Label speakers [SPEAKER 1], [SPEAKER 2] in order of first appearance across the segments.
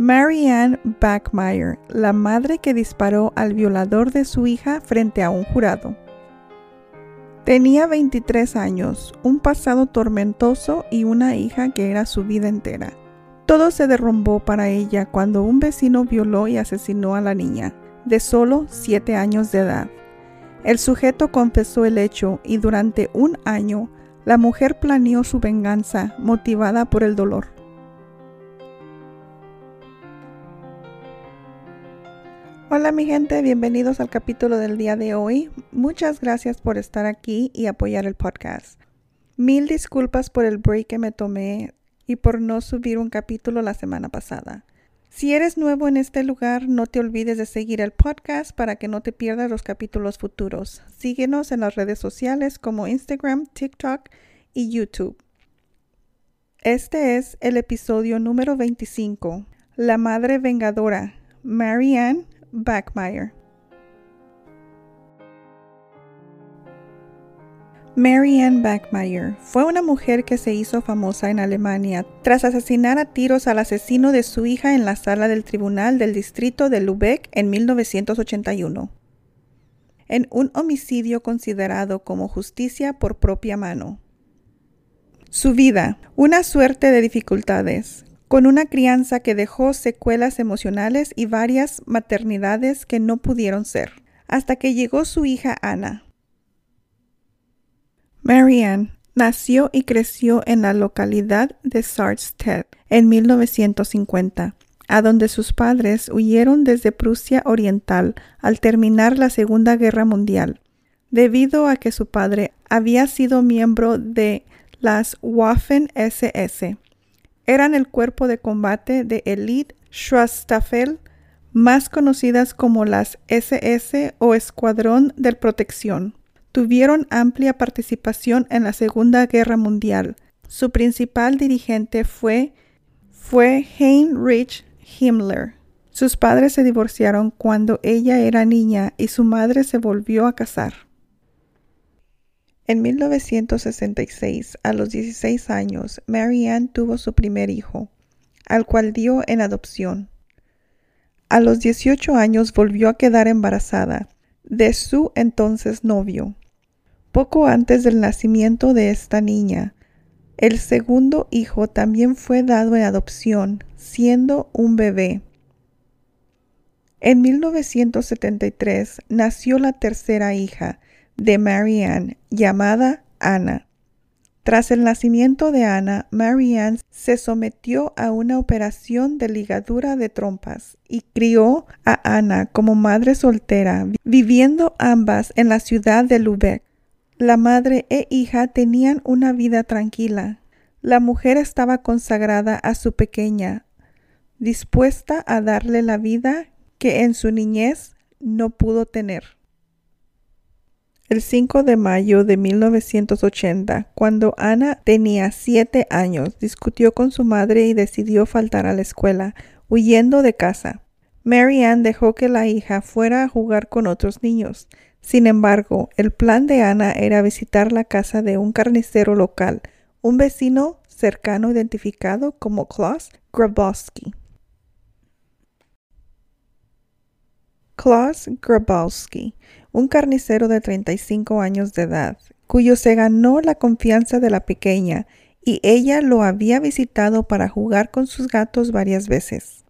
[SPEAKER 1] Marianne Backmeyer, la madre que disparó al violador de su hija frente a un jurado. Tenía 23 años, un pasado tormentoso y una hija que era su vida entera. Todo se derrumbó para ella cuando un vecino violó y asesinó a la niña, de solo 7 años de edad. El sujeto confesó el hecho y durante un año la mujer planeó su venganza motivada por el dolor. Hola mi gente, bienvenidos al capítulo del día de hoy. Muchas gracias por estar aquí y apoyar el podcast. Mil disculpas por el break que me tomé y por no subir un capítulo la semana pasada. Si eres nuevo en este lugar, no te olvides de seguir el podcast para que no te pierdas los capítulos futuros. Síguenos en las redes sociales como Instagram, TikTok y YouTube. Este es el episodio número 25. La Madre Vengadora, Marianne Backmeyer. Marianne Backmeyer fue una mujer que se hizo famosa en Alemania tras asesinar a tiros al asesino de su hija en la sala del tribunal del distrito de Lübeck en 1981, en un homicidio considerado como justicia por propia mano. Su vida, una suerte de dificultades, con una crianza que dejó secuelas emocionales y varias maternidades que no pudieron ser, hasta que llegó su hija Ana. Marianne nació y creció en la localidad de Sarstedt en 1950, a donde sus padres huyeron desde Prusia Oriental al terminar la Segunda Guerra Mundial, debido a que su padre había sido miembro de las Waffen SS eran el cuerpo de combate de Elite Schwarzstaffel, más conocidas como las SS o Escuadrón de Protección. Tuvieron amplia participación en la Segunda Guerra Mundial. Su principal dirigente fue, fue Heinrich Himmler. Sus padres se divorciaron cuando ella era niña y su madre se volvió a casar. En 1966, a los 16 años, Marianne tuvo su primer hijo, al cual dio en adopción. A los 18 años volvió a quedar embarazada de su entonces novio. Poco antes del nacimiento de esta niña, el segundo hijo también fue dado en adopción, siendo un bebé. En 1973 nació la tercera hija, de Marianne llamada Ana. Tras el nacimiento de Ana, Marianne se sometió a una operación de ligadura de trompas y crió a Ana como madre soltera, viviendo ambas en la ciudad de Lübeck. La madre e hija tenían una vida tranquila. La mujer estaba consagrada a su pequeña, dispuesta a darle la vida que en su niñez no pudo tener. El 5 de mayo de 1980, cuando Ana tenía siete años, discutió con su madre y decidió faltar a la escuela, huyendo de casa. Mary Ann dejó que la hija fuera a jugar con otros niños. Sin embargo, el plan de Ana era visitar la casa de un carnicero local, un vecino cercano identificado como Klaus Grabowski. Klaus Grabowski un carnicero de 35 años de edad, cuyo se ganó la confianza de la pequeña y ella lo había visitado para jugar con sus gatos varias veces.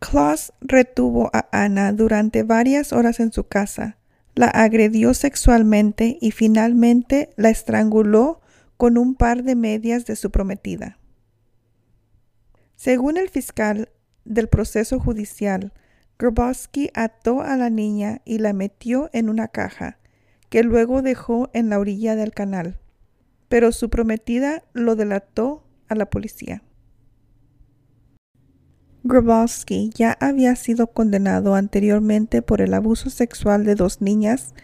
[SPEAKER 1] Klaus retuvo a Ana durante varias horas en su casa, la agredió sexualmente y finalmente la estranguló con un par de medias de su prometida. Según el fiscal del proceso judicial, Grabowski ató a la niña y la metió en una caja, que luego dejó en la orilla del canal, pero su prometida lo delató a la policía. Grabowski ya había sido condenado anteriormente por el abuso sexual de dos niñas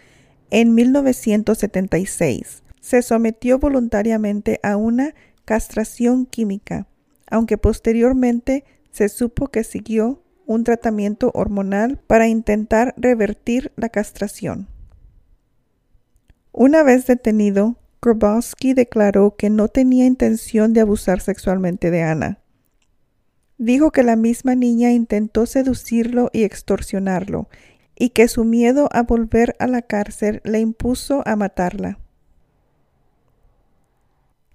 [SPEAKER 1] en 1976. Se sometió voluntariamente a una castración química, aunque posteriormente se supo que siguió un tratamiento hormonal para intentar revertir la castración. Una vez detenido, Grabowski declaró que no tenía intención de abusar sexualmente de Ana. Dijo que la misma niña intentó seducirlo y extorsionarlo, y que su miedo a volver a la cárcel le impuso a matarla.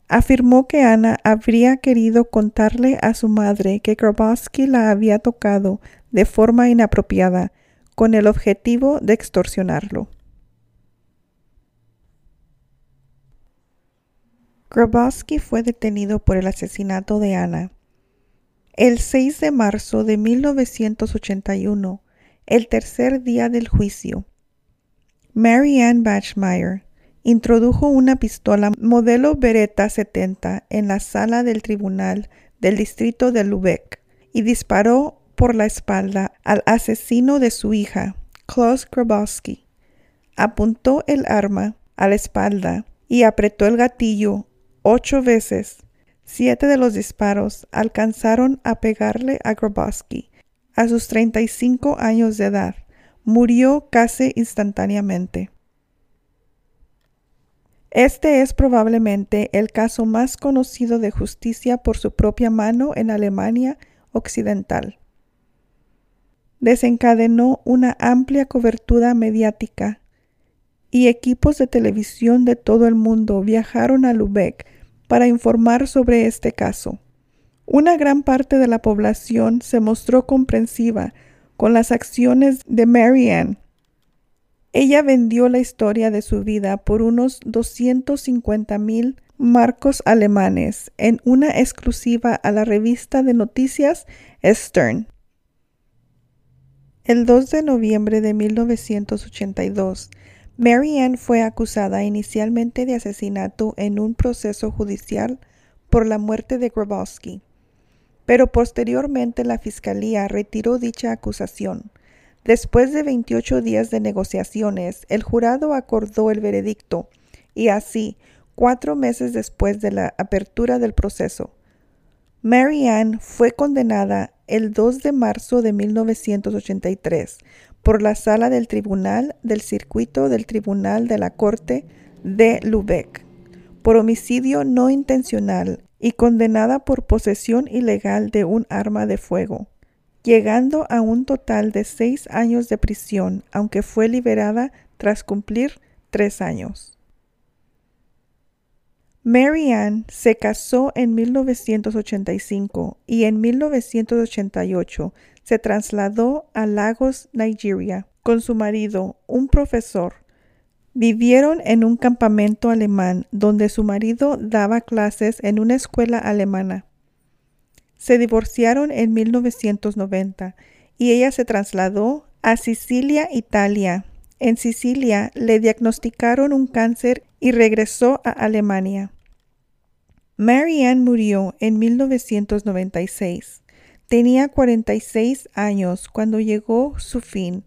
[SPEAKER 1] Afirmó que Ana habría querido contarle a su madre que Grabowski la había tocado de forma inapropiada con el objetivo de extorsionarlo. Grabowski fue detenido por el asesinato de Ana. El 6 de marzo de 1981, el tercer día del juicio, Mary Ann Bachmeyer introdujo una pistola modelo Beretta 70 en la sala del tribunal del distrito de Lubeck y disparó por la espalda al asesino de su hija, Klaus Grabowski. Apuntó el arma a la espalda y apretó el gatillo ocho veces. Siete de los disparos alcanzaron a pegarle a Grabowski. A sus 35 años de edad, murió casi instantáneamente. Este es probablemente el caso más conocido de justicia por su propia mano en Alemania Occidental desencadenó una amplia cobertura mediática y equipos de televisión de todo el mundo viajaron a Lubeck para informar sobre este caso. Una gran parte de la población se mostró comprensiva con las acciones de Marianne. Ella vendió la historia de su vida por unos 250 mil marcos alemanes en una exclusiva a la revista de noticias Stern. El 2 de noviembre de 1982, Mary Ann fue acusada inicialmente de asesinato en un proceso judicial por la muerte de Grabowski, pero posteriormente la fiscalía retiró dicha acusación. Después de 28 días de negociaciones, el jurado acordó el veredicto y así, cuatro meses después de la apertura del proceso, Mary Ann fue condenada el 2 de marzo de 1983 por la sala del tribunal del circuito del Tribunal de la Corte de Lubeck por homicidio no intencional y condenada por posesión ilegal de un arma de fuego, llegando a un total de seis años de prisión, aunque fue liberada tras cumplir tres años. Mary Ann se casó en 1985 y en 1988 se trasladó a Lagos, Nigeria, con su marido, un profesor. Vivieron en un campamento alemán donde su marido daba clases en una escuela alemana. Se divorciaron en 1990 y ella se trasladó a Sicilia, Italia. En Sicilia le diagnosticaron un cáncer y regresó a Alemania. Mary Ann murió en 1996. Tenía 46 años cuando llegó su fin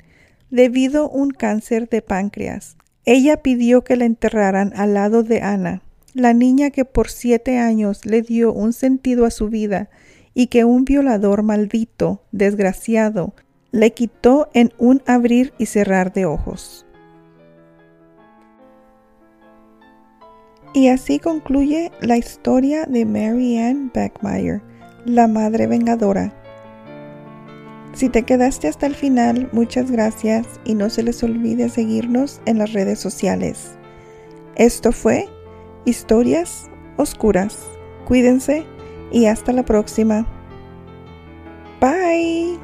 [SPEAKER 1] debido a un cáncer de páncreas. Ella pidió que la enterraran al lado de Ana, la niña que por siete años le dio un sentido a su vida y que un violador maldito, desgraciado, le quitó en un abrir y cerrar de ojos. Y así concluye la historia de Mary Ann Beckmeyer, la madre vengadora. Si te quedaste hasta el final, muchas gracias y no se les olvide seguirnos en las redes sociales. Esto fue Historias Oscuras. Cuídense y hasta la próxima. Bye.